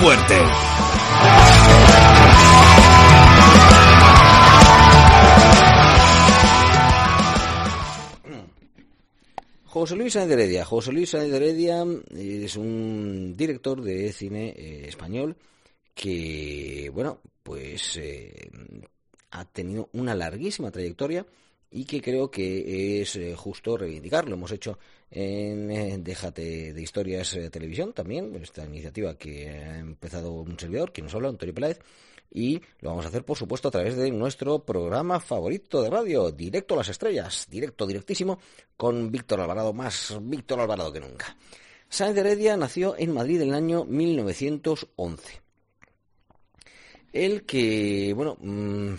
Fuerte! José Luis Sáenz Heredia. José Luis Sáenz Heredia es un director de cine eh, español que, bueno, pues eh, ha tenido una larguísima trayectoria y que creo que es eh, justo reivindicar. Lo hemos hecho en eh, Déjate de Historias eh, Televisión también, esta iniciativa que ha empezado un servidor, que nos habla, Antonio Peláez, y lo vamos a hacer, por supuesto, a través de nuestro programa favorito de radio, Directo a las Estrellas, directo, directísimo, con Víctor Alvarado, más Víctor Alvarado que nunca. Sáenz de Heredia nació en Madrid en el año 1911. El que, bueno, mmm,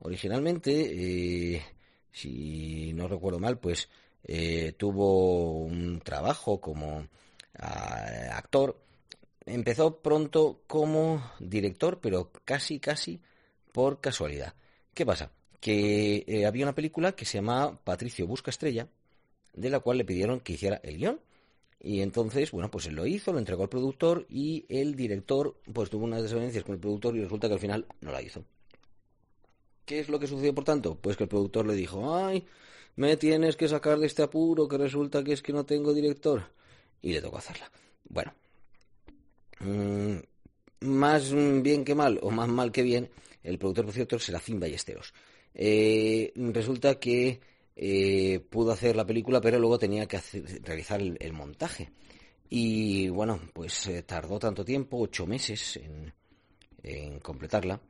originalmente, si no recuerdo mal, pues eh, tuvo un trabajo como uh, actor. Empezó pronto como director, pero casi, casi por casualidad. ¿Qué pasa? Que eh, había una película que se llamaba Patricio Busca Estrella, de la cual le pidieron que hiciera el guion. Y entonces, bueno, pues él lo hizo, lo entregó al productor y el director pues tuvo unas desavenencias con el productor y resulta que al final no la hizo. ¿Qué es lo que sucedió, por tanto? Pues que el productor le dijo, ay, me tienes que sacar de este apuro, que resulta que es que no tengo director. Y le tocó hacerla. Bueno, mmm, más bien que mal, o más mal que bien, el productor, por cierto, Serafín Ballesteros. Eh, resulta que eh, pudo hacer la película, pero luego tenía que hacer, realizar el, montaje. Y bueno, pues eh, tardó tanto tiempo, ocho meses, en completarla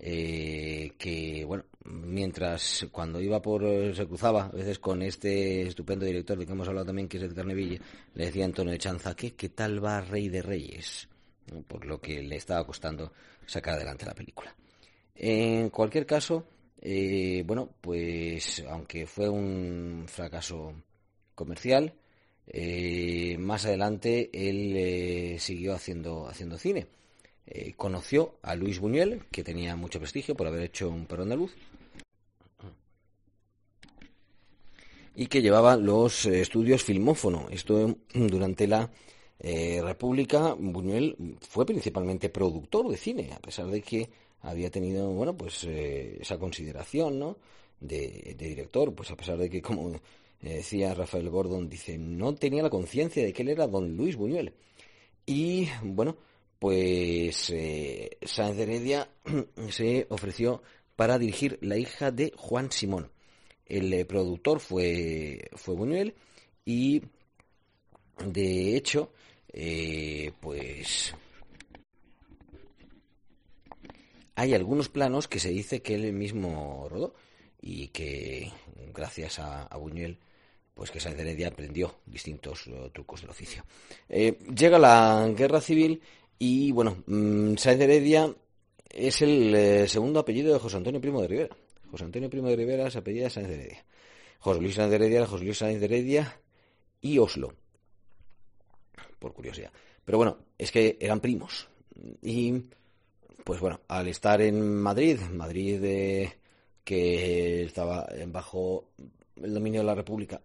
eh, que, bueno, mientras cuando iba por, se cruzaba a veces con este estupendo director de que hemos hablado también, que es Edgar Carneville, le decía Antonio de Chanza, ¿qué, ¿qué tal va Rey de Reyes? Por lo que le estaba costando sacar adelante la película. En cualquier caso, eh, bueno, pues aunque fue un fracaso comercial, eh, más adelante él eh, siguió haciendo, haciendo cine. Eh, conoció a Luis Buñuel, que tenía mucho prestigio por haber hecho un perro andaluz, y que llevaba los eh, estudios Filmófono. Esto durante la eh, República, Buñuel fue principalmente productor de cine, a pesar de que había tenido, bueno, pues eh, esa consideración, ¿no? De, de, director, pues a pesar de que, como decía Rafael Gordon, dice, no tenía la conciencia de que él era don Luis Buñuel. Y, bueno, pues eh, Sáenz Heredia se ofreció para dirigir La hija de Juan Simón. El eh, productor fue, fue Buñuel y de hecho, eh, pues hay algunos planos que se dice que él mismo rodó y que gracias a, Buñuel pues que Sáenz Heredia aprendió distintos uh, trucos del oficio. Eh, llega la guerra civil y bueno, mmm, Sáenz Heredia es el eh, segundo apellido de José Antonio Primo de Rivera. José Antonio Primo de Rivera se apellida Sáenz de Heredia. José Luis Sáenz de Heredia, José Luis Sáenz Heredia y Oslo. Por curiosidad. Pero bueno, es que eran primos. Y pues bueno, al estar en Madrid, Madrid eh, que estaba bajo el dominio de la República,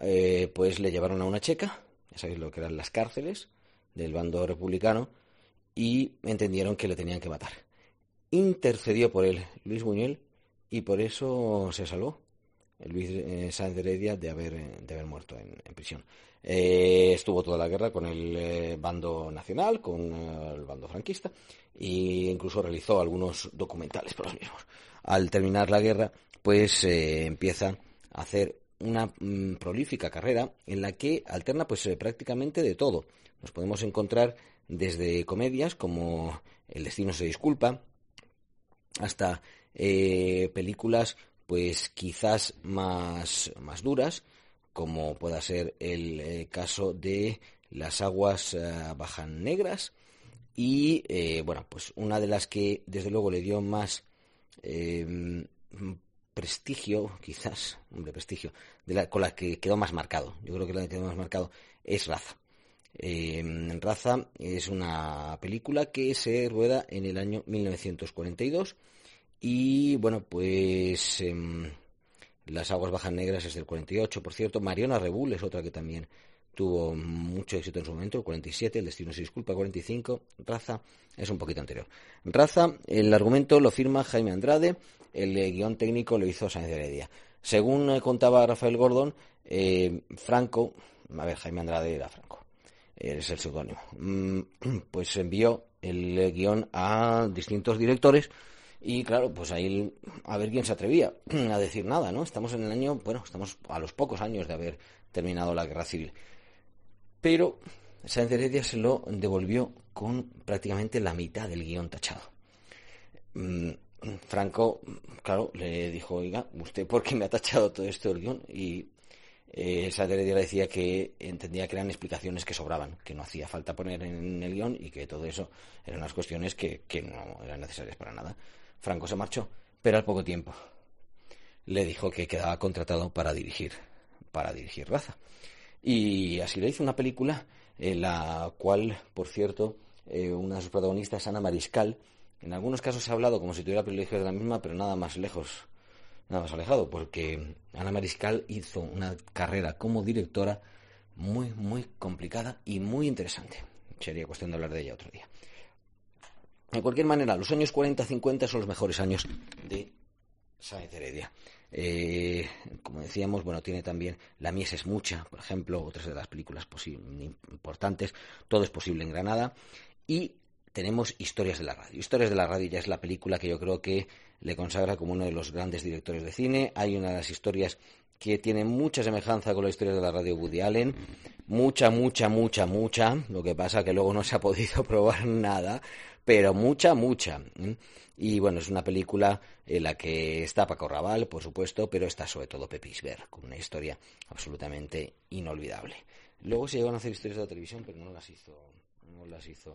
eh, pues le llevaron a una checa, ya sabéis lo que eran las cárceles del bando republicano, y entendieron que le tenían que matar. Intercedió por él Luis Buñuel y por eso se salvó Luis eh, de Heredia de haber, de haber muerto en, prisión. Eh, estuvo toda la guerra con el eh, bando nacional, con el bando franquista, e incluso realizó algunos documentales por los mismos. Al terminar la guerra, pues empieza a hacer una mm, prolífica carrera en la que alterna pues prácticamente de todo nos podemos encontrar desde comedias como El destino se disculpa, hasta eh, películas pues quizás más, más duras, como pueda ser el eh, caso de Las aguas eh, bajan negras, y bueno, pues una de las que desde luego le dio más em, prestigio, quizás, hombre, prestigio, de la, con la que quedó más marcado, yo creo que la que quedó más marcado es Raza. Eh, Raza es una película que se rueda en el año 1942 y bueno, pues em, Las aguas bajas negras es del 48, por cierto. Mariona Rebull es otra que también tuvo mucho éxito en su momento, el 47, El destino se disculpa, 45. Raza es un poquito anterior. Raza, el argumento lo firma Jaime Andrade, el guion técnico lo hizo Sánchez Heredia. Según contaba Rafael Gordon, eh, Franco, a ver, Jaime Andrade era Franco, es el seudónimo, mm, pues envió el guion a distintos directores y claro, pues ahí a ver quién se atrevía a decir nada, ¿no? Estamos en el año, bueno, estamos a los pocos años de haber terminado la guerra civil. Pero Sáenz Heredia se lo devolvió con prácticamente la mitad del guion tachado. Mm, Franco, claro, le dijo, oiga, ¿usted por qué me ha tachado todo esto del guion? Y eh, le decía que entendía que eran explicaciones que sobraban, que no hacía falta poner en el guion y que todo eso eran unas cuestiones que, que no eran necesarias para nada. Franco se marchó, pero al poco tiempo le dijo que quedaba contratado para dirigir, para dirigir Raza. Y así le hizo una película en la cual, por cierto, eh, una de sus protagonistas, Ana Mariscal, en algunos casos se ha hablado como si tuviera privilegios de la misma, pero nada más lejos, nada más alejado, porque Ana Mariscal hizo una carrera como directora muy, muy complicada y muy interesante. Sería cuestión de hablar de ella otro día. De cualquier manera, los años 40-50 son los mejores años de Sáenz Heredia. Eh, como decíamos, bueno, tiene también La mies es mucha, por ejemplo, otras de las películas importantes. Todo es posible en Granada. Y tenemos Historias de la Radio. Historias de la Radio ya es la película que yo creo que le consagra como uno de los grandes directores de cine. Hay una de las historias que tiene mucha semejanza con la historia de la radio Woody Allen. Mucha, mucha, mucha, mucha. Lo que pasa que luego no se ha podido probar nada pero mucha, mucha. Y bueno, es una película en la que está Paco Raval, por supuesto, pero está sobre todo Pepis Ver, con una historia absolutamente inolvidable. Luego se llegaron a hacer historias de la televisión, pero no las hizo, no las hizo.